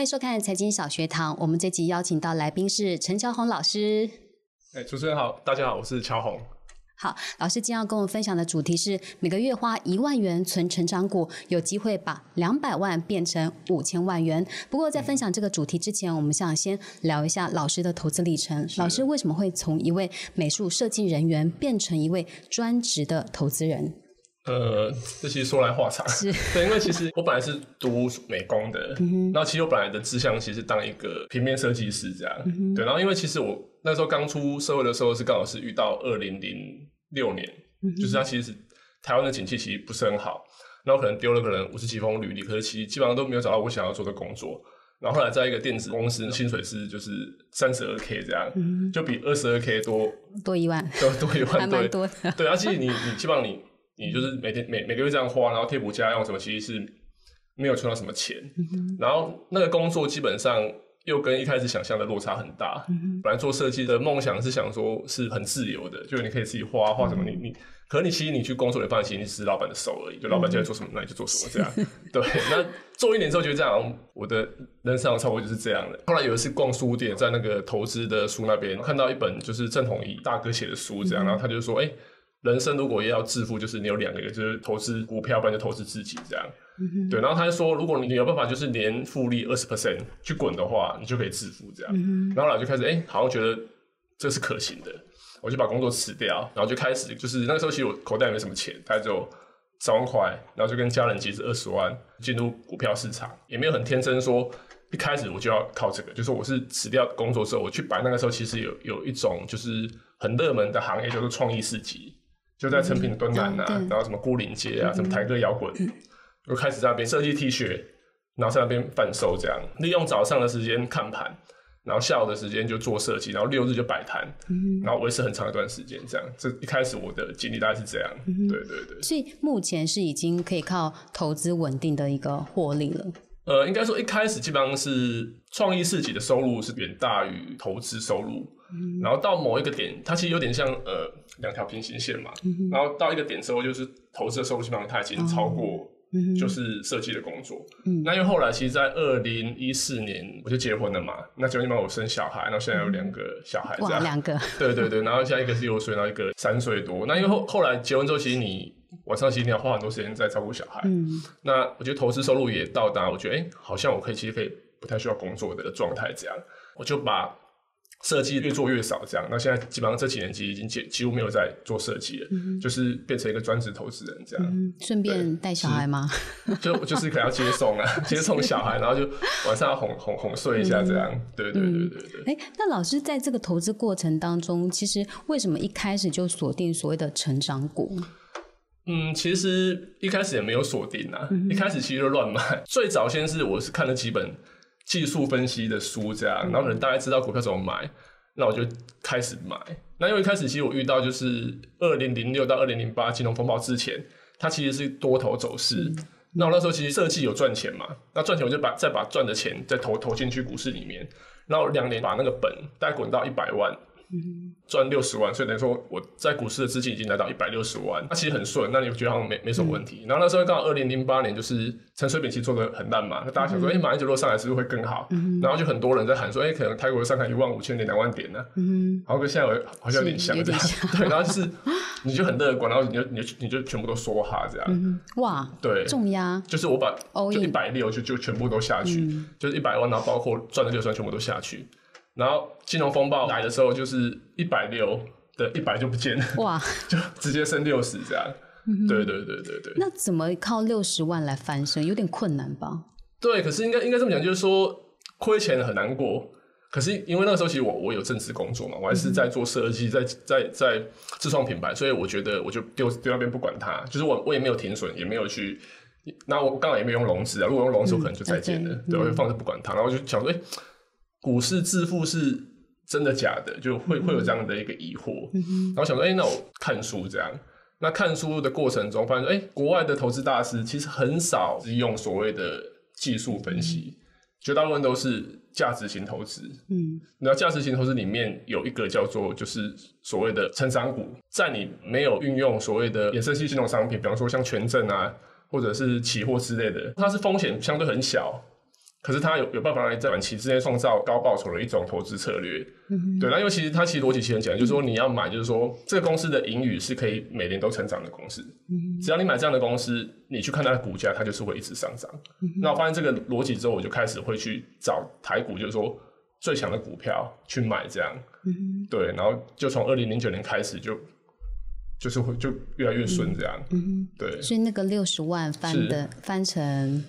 欢迎收看财经小学堂。我们这集邀请到来宾是陈乔红老师。哎，主持人好，大家好，我是乔红。好，老师今天要跟我们分享的主题是每个月花一万元存成长股，有机会把两百万变成五千万元。不过在分享这个主题之前，我们想先聊一下老师的投资历程。老师为什么会从一位美术设计人员变成一位专职的投资人？呃，这其实说来话长，对，因为其实我本来是读美工的，然后其实我本来的志向其实当一个平面设计师这样，对，然后因为其实我那时候刚出社会的时候是刚好是遇到二零零六年，就是它其实台湾的景气其实不是很好，然后可能丢了可能五十几封履历，可是其实基本上都没有找到我想要做的工作，然后后来在一个电子公司，薪水是就是三十二 k 这样，就比二十二 k 多多一万，多多一万，对多，对，而且你你基本上你。你就是每天每每个月这样花，然后贴补家用什么，其实是没有存到什么钱。然后那个工作基本上又跟一开始想象的落差很大。本来做设计的梦想是想说是很自由的，就是你可以自己画画什么，你你，可是你其实你去工作，你发现其实你是老板的手而已，就老板叫你做什么，那你就做什么这样。对，那做一年之后觉得这样，我的人生差不多就是这样的。后来有一次逛书店，在那个投资的书那边看到一本就是郑弘仪大哥写的书，这样，然后他就说，哎。人生如果要致富，就是你有两个，就是投资股票，不然就投资自己这样。对，然后他就说，如果你有办法，就是年复利二十 percent 去滚的话，你就可以致富这样。然后呢，就开始哎，好像觉得这是可行的，我就把工作辞掉，然后就开始，就是那个时候其实我口袋也没什么钱，大概只有三万块，然后就跟家人集资二十万进入股票市场，也没有很天真说一开始我就要靠这个，就是我是辞掉工作之后，我去摆那个时候其实有有一种就是很热门的行业，叫做创意市集。就在成品的敦南呐，然后什么孤岭街啊，什么台歌摇滚，就开始在那边设计 T 恤，然后在那边贩售，这样利用早上的时间看盘，然后下午的时间就做设计，然后六日就摆摊，然后维持很长一段时间，这样。这一开始我的经历大概是这样，对对对。所以目前是已经可以靠投资稳定的一个获利了。呃，应该说一开始基本上是创意市集的收入是远大于投资收入，然后到某一个点，它其实有点像呃。两条平行线嘛，然后到一个点之后，就是投资的收入基本上它已经超过，就是设计的工作。那因为后来其实，在二零一四年我就结婚了嘛，那结婚嘛我生小孩，然后现在有两个小孩，哇，两个，对对对，然后现在一个是六岁，然后一个三岁多。那因为后后来结婚之后，其实你晚上其实你要花很多时间在照顾小孩。嗯，那我觉得投资收入也到达，我觉得哎，好像我可以其实可以不太需要工作的状态，这样我就把。设计越做越少，这样。那现在基本上这几年其实已经几几乎没有在做设计了，就是变成一个专职投资人这样。顺便带小孩吗？就就是可能要接送啊，接送小孩，然后就晚上要哄哄哄睡一下这样。对对对对对。哎，那老师在这个投资过程当中，其实为什么一开始就锁定所谓的成长股？嗯，其实一开始也没有锁定啊，一开始其实就乱买。最早先是我是看了几本。技术分析的书这样，然后可能大概知道股票怎么买，那我就开始买。那因为一开始其实我遇到就是二零零六到二零零八金融风暴之前，它其实是多头走势。那我那时候其实设计有赚钱嘛，那赚钱我就把再把赚的钱再投投进去股市里面，然后两年把那个本再滚到一百万。赚六十万，所以等于说我在股市的资金已经来到一百六十万，那其实很顺。那你觉得好像没没什么问题？然后那时候刚好二零零八年就是陈水扁其实做的很烂嘛，那大家想说，哎，马英九落上来是不是会更好？然后就很多人在喊说，哎，可能泰国上看一万五千点、两万点呢。嗯，然后跟现在好像有点像这样。对，然后就是你就很乐观，然后你就你就你就全部都说哈这样。哇，对，重压就是我把就一百六就就全部都下去，就是一百万，然后包括赚的六十万全部都下去。然后金融风暴来的时候，就是一百六的一百就不见了，哇，就直接升六十这样。对对对对对。那怎么靠六十万来翻身？有点困难吧？对，可是应该应该这么讲，就是说亏钱很难过。可是因为那个时候其实我我有正式工作嘛，我还是在做设计，在在在自创品牌，所以我觉得我就丢丢那边不管它，就是我我也没有停损，也没有去。那我刚好也没有用融资啊，如果用融资，我可能就再见了。对，我就放着不管它，然后就想说，哎。股市致富是真的假的？就会会有这样的一个疑惑，然后想说，哎，那我看书这样。那看书的过程中，发现，哎，国外的投资大师其实很少是用所谓的技术分析，绝大部分都是价值型投资。嗯，那价值型投资里面有一个叫做就是所谓的成长股，在你没有运用所谓的衍生性金融商品，比方说像权证啊，或者是期货之类的，它是风险相对很小。可是他有有办法让你在短期之内创造高报酬的一种投资策略。对，那因为其实他其实逻辑其实很简单，就是说你要买，就是说这个公司的盈余是可以每年都成长的公司。只要你买这样的公司，你去看它的股价，它就是会一直上涨。那我发现这个逻辑之后，我就开始会去找台股，就是说最强的股票去买这样。对，然后就从二零零九年开始就。就是会就越来越顺这样，嗯对。所以那个六十万翻的翻成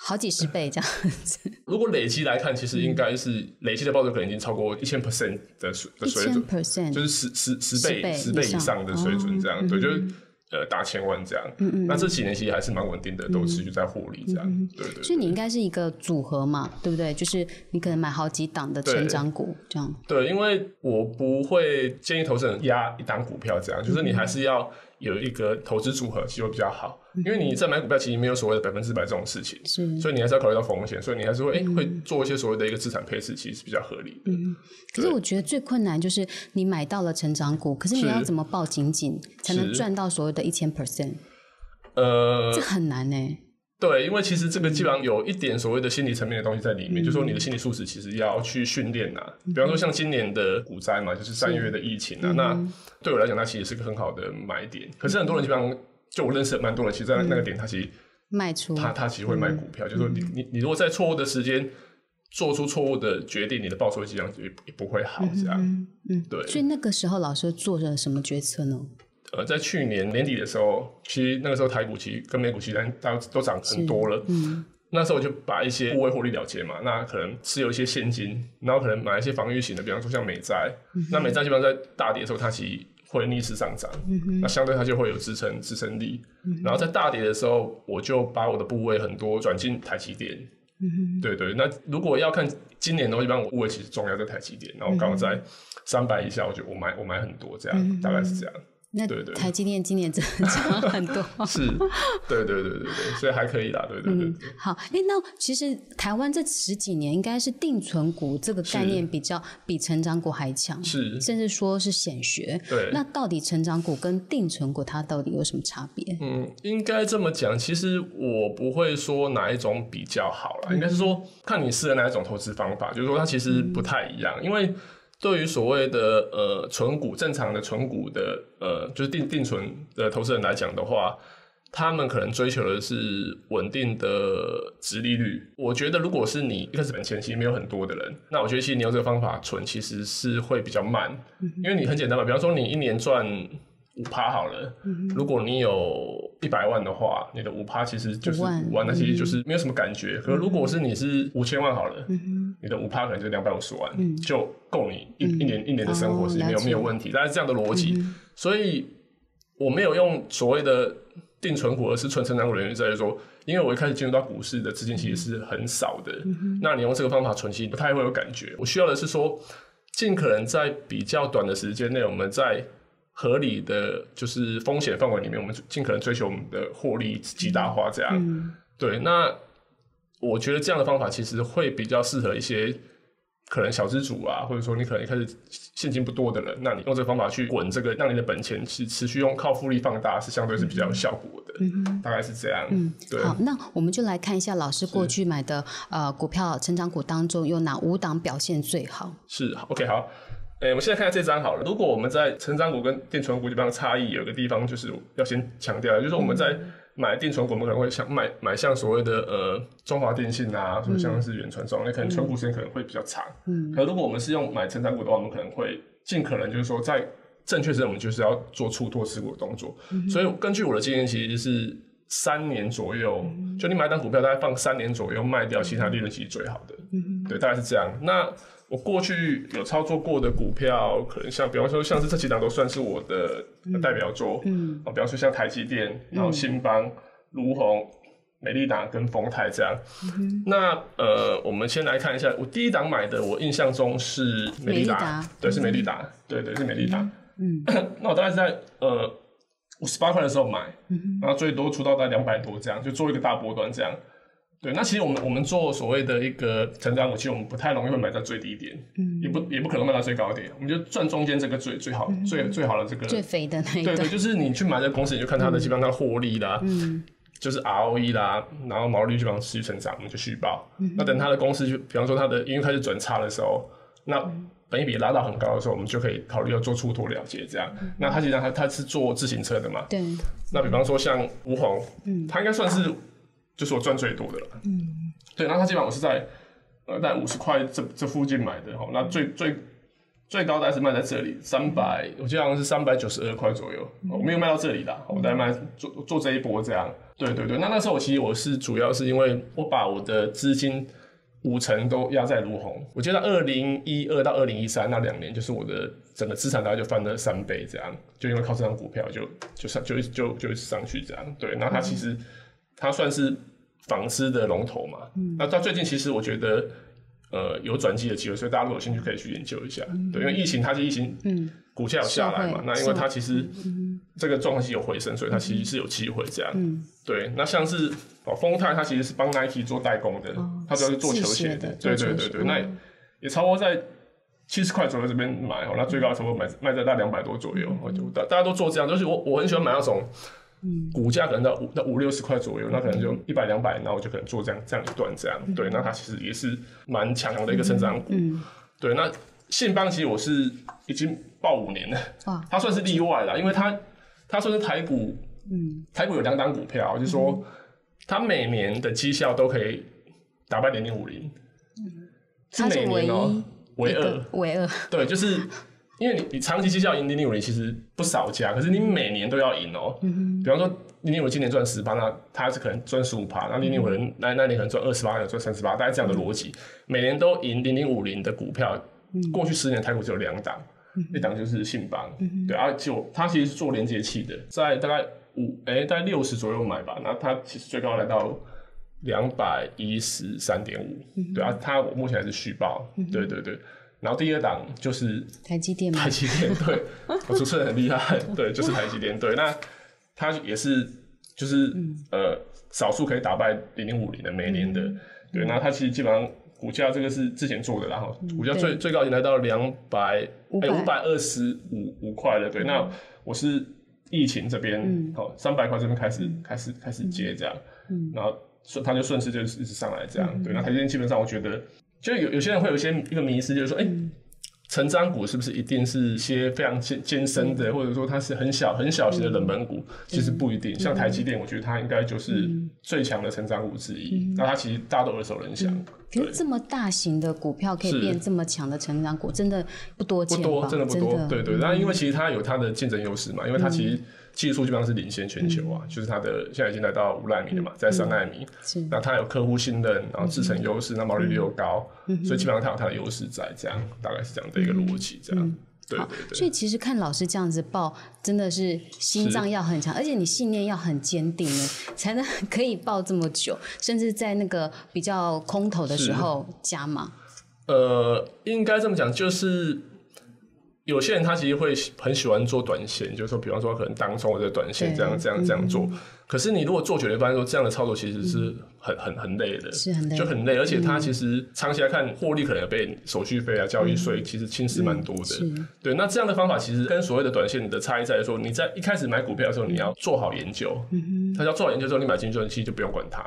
好几十倍这样子。如果累积来看，其实应该是累积的报酬可能已经超过一千 percent 的水的水准，percent 就是十十十倍十倍以上的水准这样，对，就是。呃，大千万这样，嗯嗯，那这几年其实还是蛮稳定的，都持续在获利这样，对对。所以你应该是一个组合嘛，对不对？就是你可能买好几档的成长股这样。对，因为我不会建议投资人压一档股票这样，就是你还是要。有一个投资组合其实会比较好，因为你在买股票其实没有所谓的百分之百这种事情，所以你还是要考虑到风险，所以你还是会哎会做一些所谓的一个资产配置，其实是比较合理的。嗯，可是我觉得最困难就是你买到了成长股，可是你要怎么抱紧紧才能赚到所谓的一千 percent？呃，这很难呢。对，因为其实这个基本上有一点所谓的心理层面的东西在里面，就说你的心理素质其实要去训练呐。比方说像今年的股灾嘛，就是三月的疫情啊，那对我来讲，它其实是个很好的买点。可是很多人基本上，就我认识蛮多人，其实在那个点，他其实卖出，他他其实会卖股票，就说你你你如果在错误的时间做出错误的决定，你的报酬基本上也也不会好这样。嗯，对。所以那个时候老师做了什么决策呢？呃，在去年年底的时候，其实那个时候台股其实跟美股其实都都涨很多了。嗯，那时候我就把一些部位获利了结嘛，那可能持有一些现金，然后可能买一些防御型的，比方说像美债。那美债基本上在大跌的时候，它其实会逆势上涨，那相对它就会有支撑支撑力。然后在大跌的时候，我就把我的部位很多转进台积电。嗯对对，那如果要看今年的话，一般我部位其实重要在台积电，然后刚好在三百以下，我就我买我买很多这样，大概是这样。那台积电今年真的涨很多，是，对对对对对，所以还可以啦，对对对。好，哎，那其实台湾这十几年应该是定存股这个概念比较比成长股还强，是，甚至说是显学。对，那到底成长股跟定存股它到底有什么差别？嗯，应该这么讲，其实我不会说哪一种比较好了，应该是说看你适合哪一种投资方法，就是说它其实不太一样，因为。对于所谓的呃存股正常的存股的呃就是定定存的投资人来讲的话，他们可能追求的是稳定的值利率。我觉得如果是你一开始本钱其实没有很多的人，那我觉得其实你用这个方法存其实是会比较慢，因为你很简单嘛，比方说你一年赚。五趴好了，如果你有一百万的话，你的五趴其实就是五万，那其实就是没有什么感觉。可如果是你是五千万好了，你的五趴可能就两百五十万，就够你一一年一年的生活是没有没有问题。但是这样的逻辑，所以我没有用所谓的定存股，而是纯成长股的原因在于说，因为我一开始进入到股市的资金其实是很少的，那你用这个方法存其实不太会有感觉。我需要的是说，尽可能在比较短的时间内，我们在合理的就是风险范围里面，我们尽可能追求我们的获利极大化。这样，对。那我觉得这样的方法其实会比较适合一些可能小资主啊，或者说你可能一开始现金不多的人，那你用这个方法去滚这个，让你的本钱是持续用靠复利放大，是相对是比较有效果的。嗯大概是这样。嗯，对。好，那我们就来看一下老师过去买的呃股票成长股当中，有哪五档表现最好？是，OK，好。哎，我们现在看下这张好了。如果我们在成长股跟定存股基本上差异，有个地方就是要先强调，就是我们在买定存股，我们可能会想买买像所谓的呃中华电信啊，或者像是远传这种，那可能存股时间可能会比较长。嗯。可如果我们是用买成长股的话，我们可能会尽可能就是说在正确时，我们就是要做出脱持股的动作。所以根据我的经验，其实是三年左右，就你买单股票大概放三年左右卖掉，其他利润其实最好的。嗯。对，大概是这样。那我过去有操作过的股票，可能像，比方说，像是这几档都算是我的代表作。嗯，啊，比方说像台积电，然后新邦、卢鸿、美利达跟丰泰这样。那呃，我们先来看一下，我第一档买的，我印象中是美利达，对，是美利达，对对是美利达。嗯，那我大概是在呃五十八块的时候买，然后最多出到大概两百多这样，就做一个大波段这样。对，那其实我们我们做所谓的一个成长股，其实我们不太容易会买在最低点，嗯，也不也不可能卖到最高点，我们就赚中间这个最最好最最好的这个最肥的那一对对，就是你去买这个公司，你就看它的基本上它的获利啦，嗯，就是 ROE 啦，然后毛利率基本上持续成长，我们就续报。那等它的公司就比方说它的因为开始转差的时候，那本益比拉到很高的时候，我们就可以考虑要做出脱了结这样。那它实际上它它是做自行车的嘛，对，那比方说像吴红，嗯，它应该算是就是我赚最多的了，嗯，对，然后它基本上我是在呃在五十块这这附近买的哈，那最最最高大概是卖在这里三百，我记得好像是三百九十二块左右，我没有卖到这里的，我在卖做做这一波这样，对对对，那那时候我其实我是主要是因为我把我的资金五成都压在卢红，我记得二零一二到二零一三那两年，就是我的整个资产大概就翻了三倍这样，就因为靠这张股票就就上就就就上去这样，对，那它其实它算是纺织的龙头嘛，那到最近其实我觉得。呃，有转机的机会，所以大家如果有兴趣可以去研究一下。对，因为疫情它是疫情，嗯，股价有下来嘛，那因为它其实这个状况是有回升，所以它其实是有机会这样。对，那像是哦，丰泰它其实是帮 Nike 做代工的，它主要是做球鞋的。对对对对，那也差不多在七十块左右这边买哦，那最高的时候买卖在大两百多左右，我就大大家都做这样，就是我我很喜欢买那种。股价可能到五到五六十块左右，那可能就一百两百，那我就可能做这样这样一段这样，对，那它其实也是蛮强的一个成长股，对。那信邦其实我是已经报五年了，它算是例外了，因为它它算是台股，嗯，台股有两档股票，就是说它每年的绩效都可以打败零零五零，是每年哦，唯二。唯二，对，就是。因为你你长期绩效赢零零五零其实不少家，可是你每年都要赢哦。嗯比方说零零五今年赚十八，那它是可能赚十五趴，那零零五零那那年可能赚二十八，有赚三十八，大概这样的逻辑。每年都赢零零五零的股票，过去十年台股只有两档，一档就是信邦，对啊，就它其实是做连接器的，在大概五哎大概六十左右买吧，那它其实最高来到两百一十三点五，对啊，它目前还是续报，对对对。然后第二档就是台积电，台积电对，我 主持人很厉害，对，就是台积电对。那它也是就是呃少数可以打败零零五零的每年的，对。那它其实基本上股价这个是之前做的，然后股价最最高已经来到两百哎五百二十五五块了，对。那我是疫情这边好三百块这边开始开始开始接这样，然后顺它就顺势就一直上来这样，对。那台积电基本上我觉得。就有有些人会有一些一个迷思，就是说，哎，成长股是不是一定是些非常艰艰深的，或者说它是很小很小型的冷门股？其实不一定。像台积电，我觉得它应该就是最强的成长股之一。那它其实大家都耳熟能详。可是这么大型的股票可以变这么强的成长股，真的不多见不多，真的不多。对对。那因为其实它有它的竞争优势嘛，因为它其实。技术基本上是领先全球啊，就是它的现在已经来到五纳米了嘛，在三纳米，那它有客户信任，然后制成优势，那毛利率又高，所以基本上它有它的优势在，这样大概是这样的一个逻辑，这样，对对对。所以其实看老师这样子报，真的是心脏要很强，而且你信念要很坚定呢，才能可以报这么久，甚至在那个比较空头的时候加码。呃，应该这么讲，就是。有些人他其实会很喜欢做短线，就是说，比方说可能当冲或者短线这样这样这样做。可是你如果做久了，发现说这样的操作其实是很很很累的，是很累，就很累。而且它其实长期来看，获利可能被手续费啊、交易税其实侵蚀蛮多的。对，那这样的方法其实跟所谓的短线的差异在于说，你在一开始买股票的时候，你要做好研究。嗯他要做好研究之后，你买进去，其实就不用管它，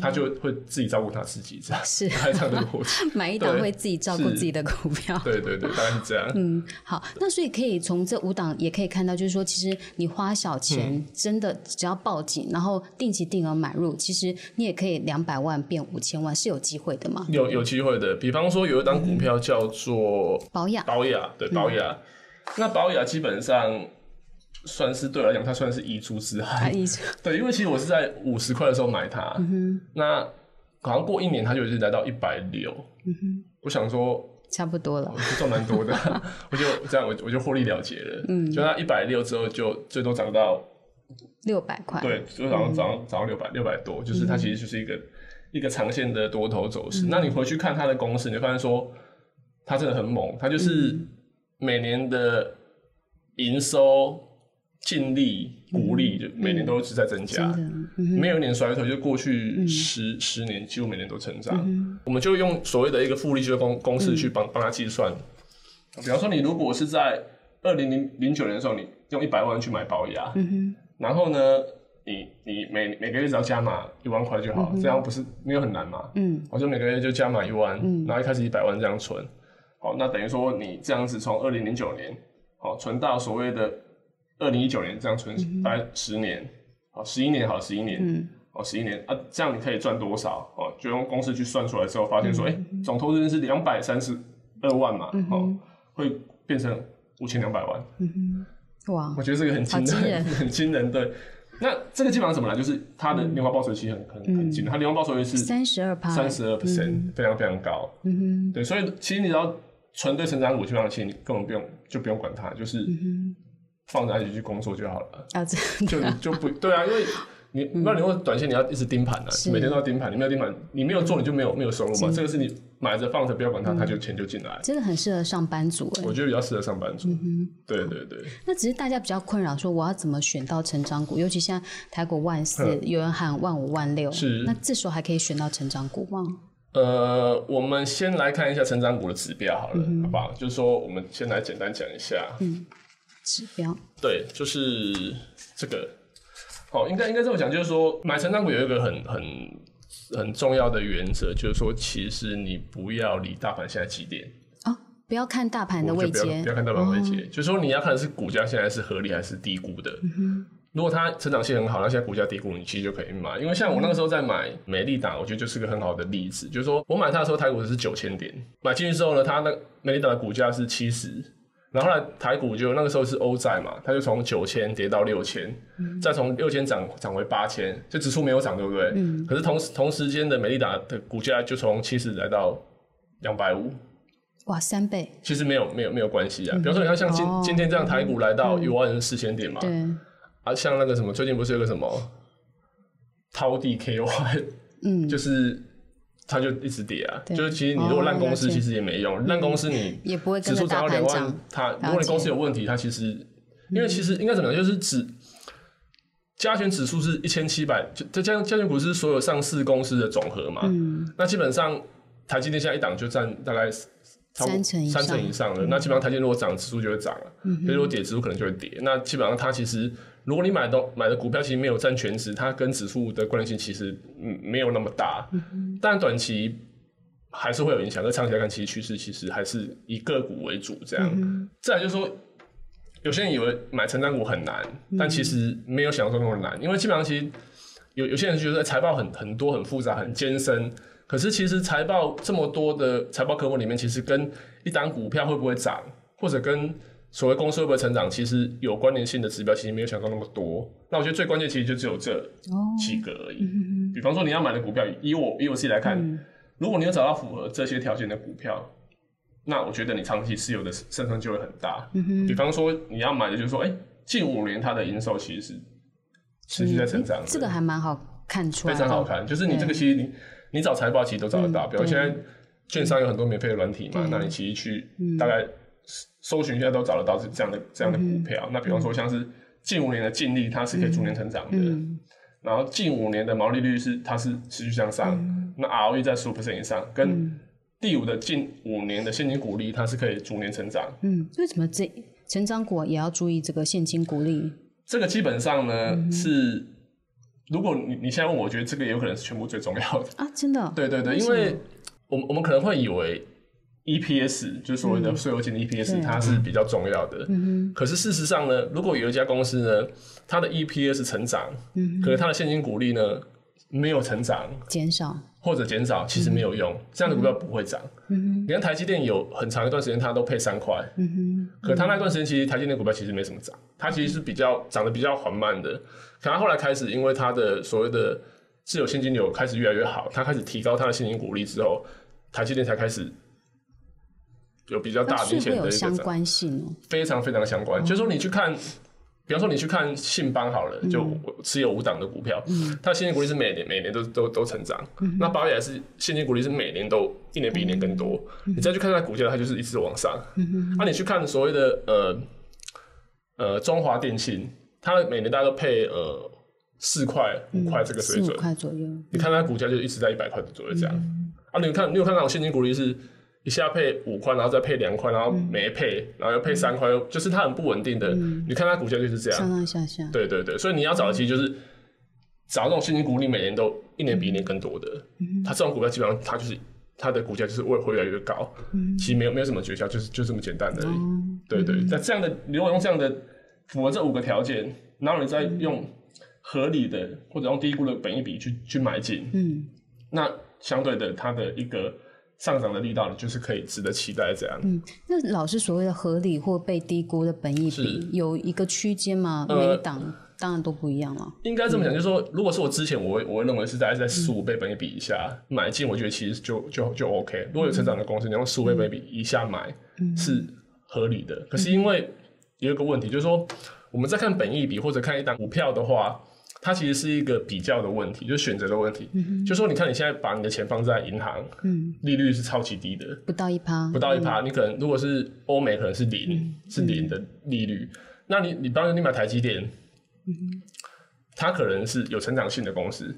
他就会自己照顾他自己，这样 是这样的逻辑。买一档会自己照顾自己的股票。对对对，大概是这样。嗯，好，那所以可以从这五档也可以看到，就是说，其实你花小钱，真的只要报警，然后定期。定额买入，其实你也可以两百万变五千万，是有机会的嘛？有有机会的，比方说有一档股票叫做保雅，保雅对保雅，那保雅基本上算是对我来讲，它算是遗珠之海。对，因为其实我是在五十块的时候买它，那好像过一年它就已经来到一百六。嗯哼，我想说差不多了，赚蛮多的，我就这样我我就获利了结了。嗯，就它一百六之后就最多涨到。六百块，对，就早上早上早上六百六百多，就是它其实就是一个一个长线的多头走势。那你回去看它的公式，你会发现说它真的很猛，它就是每年的营收、净利、股利就每年都是在增加，没有一年衰退。就过去十十年几乎每年都成长。我们就用所谓的一个复利的公公式去帮帮他计算。比方说，你如果是在二零零零九年的时候，你用一百万去买保牙。然后呢，你你每每个月只要加码一万块就好，这样不是没有很难嘛？嗯，我就每个月就加码一万，然后一开始一百万这样存，好，那等于说你这样子从二零零九年，好存到所谓的二零一九年，这样存大概十年，好十一年好十一年，嗯，哦十一年。啊，这样你可以赚多少？哦，就用公式去算出来之后，发现说，哎、总投资人是两百三十二万嘛，哦，会变成五千两百万。哇我，觉得这个很惊人人，很惊人。对，那这个基本上怎么来？就是它的年化报酬期很很很惊人，它年化报酬率是三十二趴，三十二 percent，非常非常高。嗯哼，对，所以其实你只要纯对成长股，基本上其实你根本不用就不用管它，就是放着它去工作就好了，啊，这就就不对啊，因为。你不然你会短线你要一直盯盘啊，每天都要盯盘，你没有盯盘，你没有做你就没有没有收入嘛。这个是你买着放着不要管它，它就钱就进来。真的很适合上班族哎。我觉得比较适合上班族。对对对。那只是大家比较困扰，说我要怎么选到成长股？尤其现在台股万四，有人喊万五、万六，是那这时候还可以选到成长股吗？呃，我们先来看一下成长股的指标好了，好不好？就是说，我们先来简单讲一下。指标对，就是这个。哦，应该应该这么讲，就是说买成长股有一个很很很重要的原则，就是说，其实你不要理大盘现在几点，哦，不要看大盘的位就不要阶不要看大盘位阶，就是说你要看的是股价现在是合理还是低估的。如果它成长性很好，那现在股价低估，你其实就可以买。因为像我那个时候在买美利达，我觉得就是个很好的例子，就是说我买它的时候台股是九千点，买进去之后呢，它那美利达的股价是七十，然后后来台股就那个时候是欧债嘛，它就从九千跌到六千、再从六千涨涨回八千，就指数没有涨，对不对？可是同时同时间的美利达的股价就从七十来到两百五，哇，三倍，其实没有没有没有关系啊。比方说，你看像今、哦。今天这样，台股来到一万四千点嘛，对，啊，像那个什么，最近不是有个什么掏地 KY，嗯，就是它就一直跌啊。就是其实你如果烂公司，其实也没用，烂公司你也不会指数涨到两万它如果你公司有问题，它其实因为其实应该怎么讲，就是指加权指数是一千七百，就这加加权股是所有上市公司的总和嘛。嗯，那基本上台积电现在一档就占大概三成以上。嗯三成以上的，那基本上台积电如果涨，指数就会涨了；，所以如果跌，指数可能就会跌。那基本上它其实，如果你买的买的股票其实没有占全值，它跟指数的关联性其实嗯没有那么大，嗯但短期还是会有影响。但长期来看，其实趋势其实还是以个股为主这样。嗯再来就是说。有些人以为买成长股很难，但其实没有想象中那么难，因为基本上其实有有些人觉得财报很很多、很复杂、很艰深，可是其实财报这么多的财报科目里面，其实跟一档股票会不会涨，或者跟所谓公司会不会成长，其实有关联性的指标，其实没有想到那么多。那我觉得最关键其实就只有这哦，几个而已。比方说你要买的股票，以我以我自己来看，如果你有找到符合这些条件的股票，那我觉得你长期持有的胜算就会很大。比方说你要买的就是说，哎、近五年它的营收其实是持续在成长的，这个还蛮好看出来，非常好看。就是你这个其实你你找财报其实都找得到，比如现在券商有很多免费的软体嘛，那你其实去大概搜寻一下都找得到是这样的这样的股票。那比方说像是近五年的净利，它是可以逐年成长的。然后近五年的毛利率是它是持续向上，那 ROE 在十五 percent 以上，跟第五的近五年的现金股利，它是可以逐年成长。嗯，为什么这成长股也要注意这个现金股利？这个基本上呢、是，如果你你现在问我，我觉得这个也有可能是全部最重要的。啊，真的，对对对，因为我们我们可能会以为 EPS 就是所谓的税后净利 EPS，、它是比较重要的。可是事实上呢，如果有一家公司呢，它的 EPS 成长，可是它的现金股利呢没有成长减少，或者减少，其实没有用，这样的股票不会涨。你看台积电有很长一段时间它都配三块，可它那段时间其实台积电股票其实没什么涨，它其实是比较涨得比较缓慢的。可它后来开始，因为它的所谓的自有现金流开始越来越好，它开始提高它的现金股利之后，台积电才开始有比较大明显的一个涨，关性哦。非常非常相关。就是说你去看。比方说，你去看信邦好了，就持有五档的股票，它的现金股利是每年每年都都都成长。那保雅是现金股利是每年都一年比一年更多。你再去看它的股价，它就是一直往上。那、你去看所谓的呃呃中华电信，它每年大概都配呃四块五块这个水准五准，块左右，你看它股价就一直在一百块左右这样。啊，你看你有看那种现金股利是一下配五块，然后再配两块，然后没配，然后又配三块，又就是它很不稳定的。你看它股价就是这样。上上下下，对对对，所以你要找的其实就是找那种现金股，你每年都一年比一年更多的，它这种股票基本上它就是它的股价就是会会越来越高，其实没有没有什么诀窍，就是就这么简单而已。对对，那这样的如果用这样的符合这五个条件，然后你再用合理的或者用低估的本益比去去买进，嗯。那相对的它的一个上涨的力道，就是可以值得期待这样。嗯，那老师所谓的合理或被低估的本益比有一个区间吗？呃每一档当然都不一样了。应该这么讲，就是说，如果是我之前，我会我会认为是大概在十五倍本益比以下买进，我觉得其实就就就 OK。如果有成长的公司，你用十五倍本益比以下买是合理的。可是因为有一个问题，就是说我们在看本益比或者看一档股票的话，它其实是一个比较的问题，就是选择的问题。就是说，你看你现在把你的钱放在银行，嗯，利率是超级低的，不到一趴，不到一趴，你可能如果是欧美，可能是零，是零的利率。那你你当然你买台积电，它可能是有成长性的公司，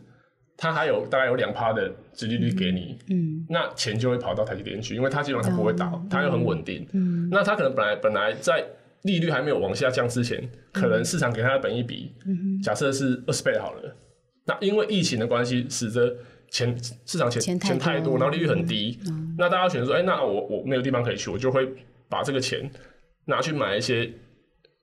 它还有大概有两趴的殖利率给你，嗯那钱就会跑到台积电去，因为它基本上它不会倒，它又很稳定。嗯那它可能本来本来在利率还没有往下降之前，可能市场给它的本益比，嗯假设是二十倍好了。那因为疫情的关系，使得钱市场钱钱太钱太多，然后利率很低，那大家选择说，哎、那我我没有地方可以去，我就会把这个钱拿去买一些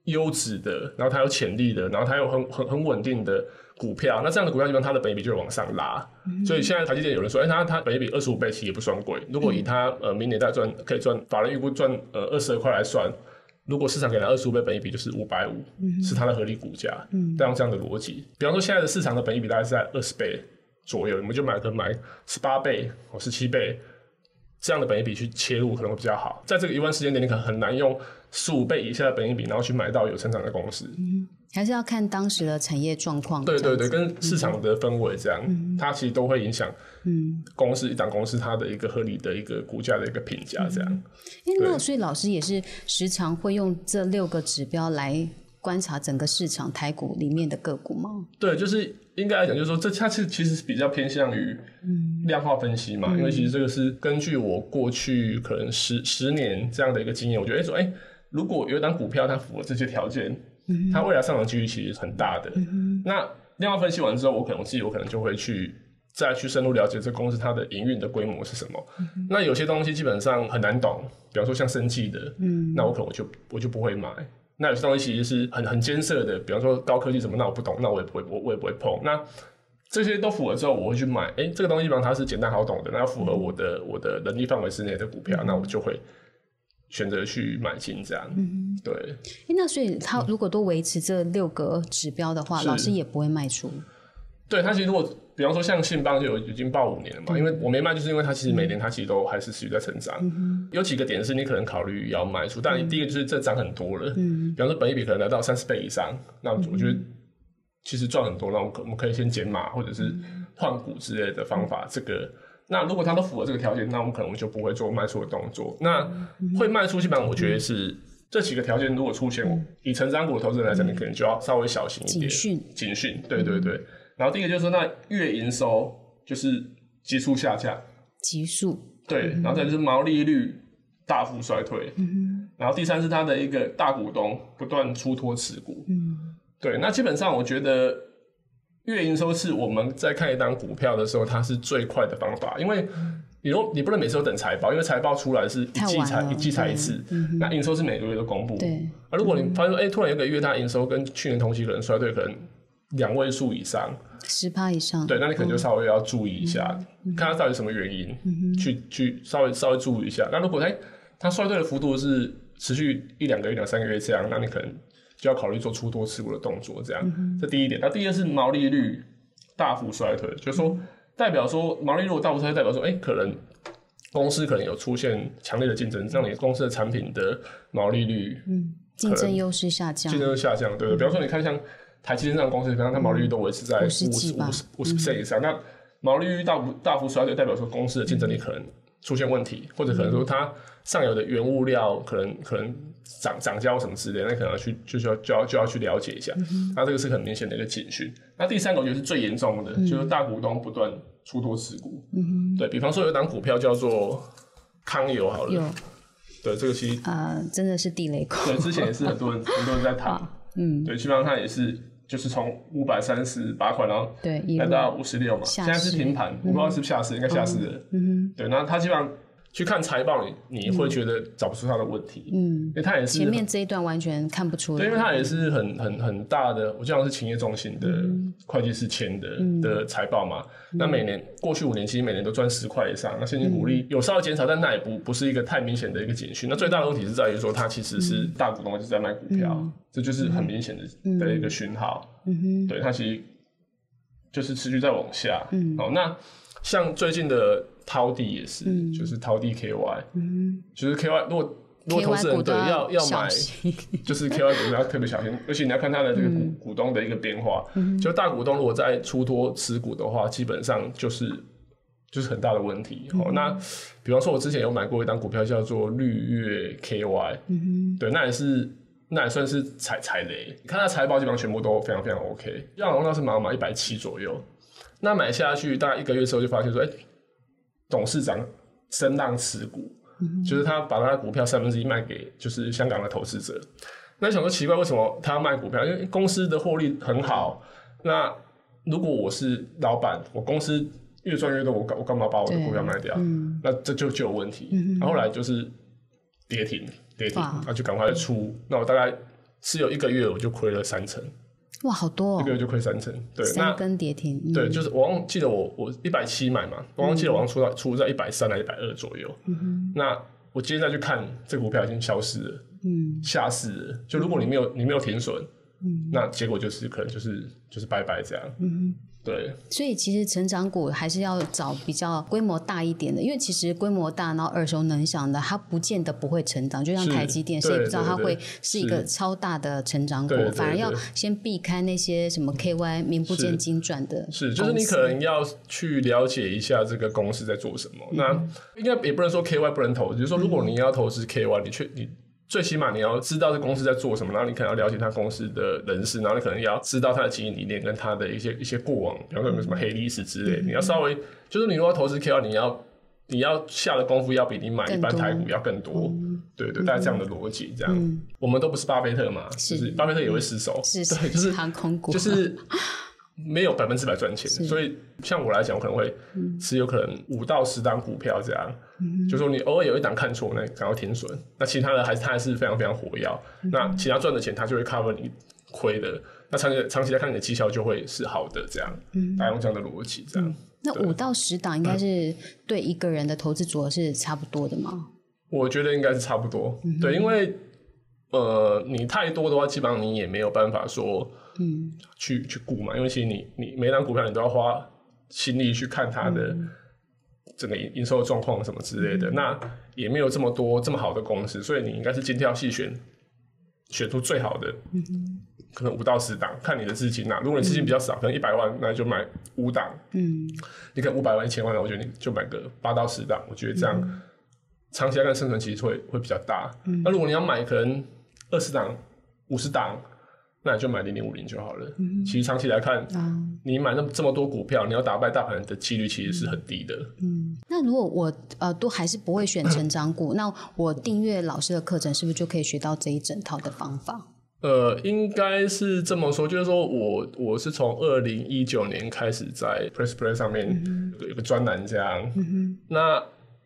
优质的，然后它有潜力的，然后它有很很很稳定的股票。那这样的股票基本上它的本益比就会往上拉。所以现在台积电有人说，哎、它它本益比二十五倍其实也不算贵。如果以它呃明年再赚可以赚，法人预估赚呃二十二块来算。如果市场给了二十五倍本益比，就是五百五，是它的合理股价。嗯，带用这样的逻辑，比方说现在的市场的本益比大概是在二十倍左右，你们就买可能买十八倍或十七倍这样的本益比去切入可能会比较好。在这个一万时间点，你可能很难用十五倍以下的本益比，然后去买到有成长的公司。嗯还是要看当时的产业状况。对对对，跟市场的氛围这样，它其实都会影响嗯，公司一档公司它的一个合理的一个股价的一个评价这样。诶那所以老师也是时常会用这六个指标来观察整个市场台股里面的个股吗？对，就是应该来讲，就是说这它是其实是比较偏向于量化分析嘛，因为其实这个是根据我过去可能十十年这样的一个经验，我觉得哎说哎，如果有一档股票它符合这些条件，它未来上涨几率其实很大的。那量化分析完之后，我可能我自己我可能就会去。再去深入了解这公司它的营运的规模是什么，那有些东西基本上很难懂，比方说像生技的，嗯，那我可能我就我就不会买。那有些东西其实是很很艰涩的，比方说高科技什么，那我不懂，那我也不会我我也不会碰。那这些都符合之后，我会去买。哎、这个东西基本上它是简单好懂的，那要符合我的我的能力范围之内的股票，那我就会选择去买进这样。对，诶那所以他如果都维持这六个指标的话，是老师也不会卖出。对它其实如果比方说像信邦就有已经报五年了嘛，因为我没卖，就是因为它其实每年它其实都还是持续在成长。有几个点是你可能考虑要卖出，但第一个就是这涨很多了，嗯比方说本益比可能来到三十倍以上，那我觉得其实赚很多，那我们可我们可以先减码或者是换股之类的方法。这个那如果它都符合这个条件，那我们可能就不会做卖出的动作。那会卖出，基本上我觉得是。这几个条件如果出现，以成长股投资人来讲，你可能就要稍微小心一点。警讯警讯，对对对。然后第一个就是说，那月营收就是急速下降，急速，对，然后再就是毛利率大幅衰退，然后第三是它的一个大股东不断出脱持股，嗯对，那基本上我觉得月营收是我们在看一档股票的时候，它是最快的方法，因为你如你不能每次都等财报，因为财报出来是一季才一季才一对次，那营收是每个月都公布，对，啊，如果你发现说，哎、突然有个月它营收跟去年同期可能衰退，可能两位数以上，十趴以上。对，那你可能就稍微要注意一下，看它到底什么原因，去去稍微稍微注意一下。那如果它它衰退的幅度是持续一两个月、两三个月这样，那你可能就要考虑做出多持股的动作，这样。这第一点。那第二是毛利率大幅衰退，就是说代表说毛利率如果大幅衰退，代表说，哎、可能公司可能有出现强烈的竞争，让你公司的产品的毛利率嗯竞争优势下降竞。争力下降，对？比方说，你看像台积电这样的公司，比方它毛利率都维持在五50十五十五十 percent 以上，那毛利率大幅大幅衰退，代表说公司的竞争力可能出现问题，或者可能说它上游的原物料可能可能涨涨价或什么之类的，那可能要去就需要就要就要去了解一下。那这个是很明显的一个警讯。那第三个我觉得是最严重的，就是大股东不断出脱持股。嗯对比方说有一档股票叫做康友好有了，对这个其实呃，真的是地雷股。对之前也是很多人很多人在谈。嗯，对，基本上它也是就是从五百三十八块，然后对，来到五十六嘛，现在是市平盘，我不知道是下市，应该下市了。嗯对，那它基本上去看财报，你你会觉得找不出他的问题，嗯，因为他也是前面这一段完全看不出对，因为来。它也是很很很大的，我记得是企业中心的嗯。会计师签的、的财报嘛。那每年过去五年，其实每年都赚十块以上，那现金股嗯。利有稍微减少，但那也不不是一个太明显的一个警讯。那最大的问题是在于说，它其实是大股东就是在卖股票，这就是很明显的的一个讯号。嗯。哼，对，它其实就是持续在往下。嗯。好，那像最近的涛地也是，就是涛地 KY，嗯就是 KY 如果如果投资人对要要买。就是 KY 股要特别小心，而且你要看它的这个股、股东的一个变化。嗯就大股东如果在出脱持股的话，基本上就是就是很大的问题。哦，那比方说，我之前有买过一档股票叫做绿月 KY，嗯对，那也是那也算是踩踩雷。你看它财报基本上全部都非常非常 OK，让龙那是买买一百七左右，那买下去大概一个月之后就发现说，哎、董事长声浪持股。就是他把他的股票三分之一卖给就是香港的投资者。那想说奇怪，为什么他要卖股票？因为公司的获利很好。那如果我是老板，我公司越赚越多，我干我干嘛把我的股票卖掉？嗯那这就就有问题。然后后来就是跌停，跌停，哇那就赶快出。那我大概持有一个月，我就亏了三成，哇，好多哦，一个月就亏三成。对，那三根跌停。嗯对，就是我忘记了我我一百七买嘛，我忘记了我好像出到出在一百三还一百二左右。嗯那我今天再去看这股票已经消失了，嗯下市了。就如果你没有你没有停损，嗯那结果就是可能就是就是拜拜这样。嗯对，所以其实成长股还是要找比较规模大一点的，因为其实规模大，然后耳熟能详的，它不见得不会成长。就像台积电，谁也不知道它对会是一个超大的成长股反而要先避开那些什么 KY 名不见是经传的是，就是你可能要去了解一下这个公司在做什么。嗯那应该也不能说 KY 不能投资，就是说如果你要投资 KY，你确你。最起码你要知道这公司在做什么，然后你可能要了解他公司的人事，然后你可能也要知道他的经营理念跟他的一些一些过往，比方说有没有什么黑历史之嗯。类。你要稍微就是你如果要投资 kl 你要你要下的功夫要比你买一般台股要更多。对对，大概这样的逻辑，这样、嗯。我们都不是巴菲特嘛，是就是。巴菲特也会失手，是对，就是航空股，就是没有百分之百赚钱，所以像我来讲，我可能会持有可能五到十档股票这样，就说你偶尔有一档看错，那赶快停损，那其他的还是它还是非常非常活跃，那其他赚的钱它就会 cover 你亏的，那长期长期来看你的绩效就会是好的，这样，大家用这样的逻辑这样。那五到十档应该是对一个人的投资组合是差不多的吗？我觉得应该是差不多，对，因为呃，你太多的话，基本上你也没有办法说，嗯，去去顾嘛，因为其实你你每档股票你都要花心力去看它的整个营营收的状况什么之类的，那也没有这么多这么好的公司，所以你应该是精挑细选，选出最好的，可能五到十档，看你的资金呐、如果你资金比较少，可能一百万，那就买五档，嗯，你可能五百万、一千万的，我觉得你就买个八到十档，我觉得这样长期来看生存其实会会比较大。那如果你要买可能二十档、五十档，那你就买零零五零就好了。嗯其实长期来看，啊，你买那么这么多股票，你要打败大盘的几率其实是很低的。嗯，那如果我呃都还是不会选成长股，那我订阅老师的课程，是不是就可以学到这一整套的方法？呃，应该是这么说，就是说我我是从二零一九年开始在 Press Play 上面有有个专栏这样，那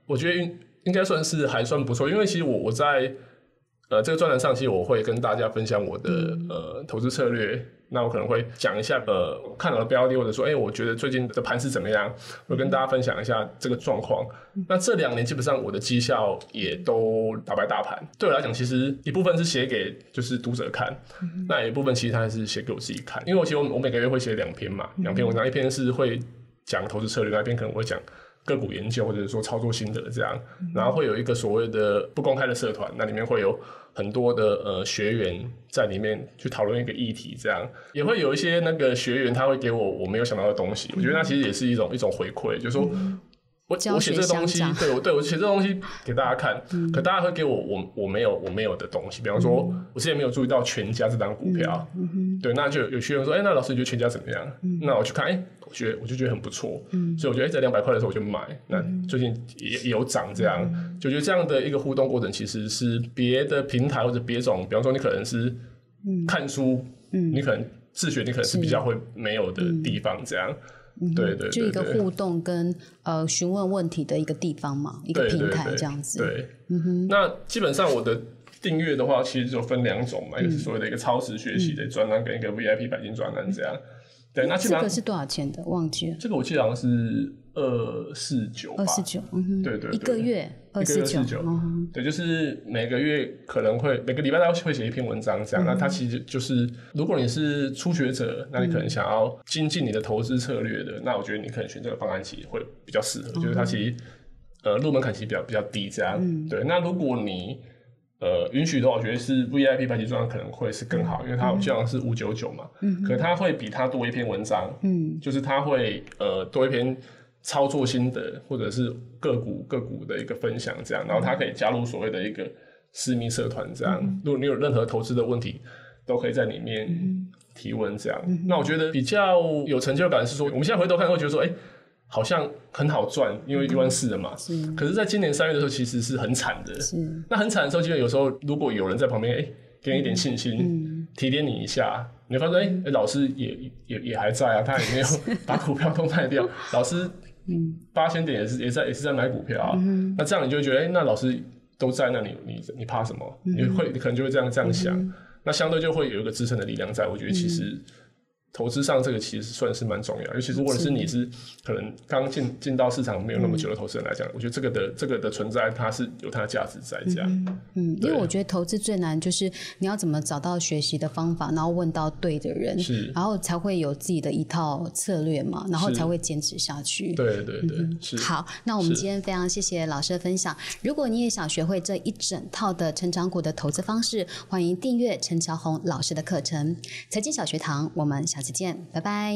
我觉得应应该算是还算不错，因为其实我我在呃这个专栏上，期我会跟大家分享我的、呃投资策略，那我可能会讲一下呃看到的标的，或者说哎、我觉得最近的盘是怎么样，我跟大家分享一下这个状况。那这两年基本上我的绩效也都打败大盘，对我来讲，其实一部分是写给就是读者看，那有一部分其实还是写给我自己看，因为我其实我我每个月会写两篇嘛，两篇文章，一篇是会讲投资策略，那一篇可能会讲。个股研究或者说操作心得这样，然后会有一个所谓的不公开的社团，那里面会有很多的呃学员在里面去讨论一个议题，这样。也会有一些那个学员他会给我我没有想到的东西，我觉得那其实也是一种一种回馈，就是说。我我写这个东西对我对我写这个东西给大家看，可大家会给我我我没有我没有的东西，比方说，我之前没有注意到全家这档股票，对，那就有学员说，哎、那老师你觉得全家怎么样？那我去看，哎、我觉得我就觉得很不错，所以我觉得哎在两百块的时候我就买，那最近也也有涨，这样，就觉得这样的一个互动过程其实是别的平台或者别种，比方说你可能是看书，你可能自学你可能是比较会没有的地方，这样。对对，就一个互动跟呃询问问题的一个地方嘛，一个平台这样子。对，嗯哼。那基本上我的订阅的话，其实就分两种嘛，一个是所谓的一个超时学习的专栏，跟一个 VIP 白金专栏这样。对，那这个是多少钱的？忘记了。这个我记得好像是二四九，二四九，嗯哼，对对，一个月二四九，对，就是每个月可能会每个礼拜都会写一篇文章这样。那它其实就是，如果你是初学者，那你可能想要精进你的投资策略的，那我觉得你可能选这个方案其实会比较适合，就是它其实呃入门槛其实比较比较低这样。对，那如果你呃，允许的话，我觉得是 VIP 白金专可能会是更好，因为它好像是五九九嘛，嗯，可它会比它多一篇文章，嗯，就是它会呃多一篇操作心得或者是个股个股的一个分享这样，然后它可以加入所谓的一个私密社团这样，如果你有任何投资的问题，都可以在里面提问这样。那我觉得比较有成就感是说，我们现在回头看会觉得说，哎。好像很好赚，因为一万四了嘛。是。可是，在今年三月的时候，其实是很惨的。是。那很惨的时候，其实有时候，如果有人在旁边，哎，给你一点信心，提点你一下，你发现，哎，老师也也也还在啊，他也没有 把股票都卖掉。老师，嗯，八千点也是也在也是在买股票啊。嗯。那这样你就会觉得，哎，那老师都在，那你你你怕什么？你会你可能就会这样这样想。那相对就会有一个支撑的力量在。我觉得其实。投资上这个其实算是蛮重要，尤其是如果是你是。可能刚进进到市场没有那么久的投资人来讲，我觉得这个的这个的存在它是有它的价值在这样。嗯，因为我觉得投资最难就是你要怎么找到学习的方法，然后问到对的人，是，然后才会有自己的一套策略嘛，然后才会坚持下去。对对对，是。好，那我们今天非常谢谢老师的分享。如果你也想学会这一整套的成长股的投资方式，欢迎订阅陈乔红老师的课程《财经小学堂》，我们下再见拜拜。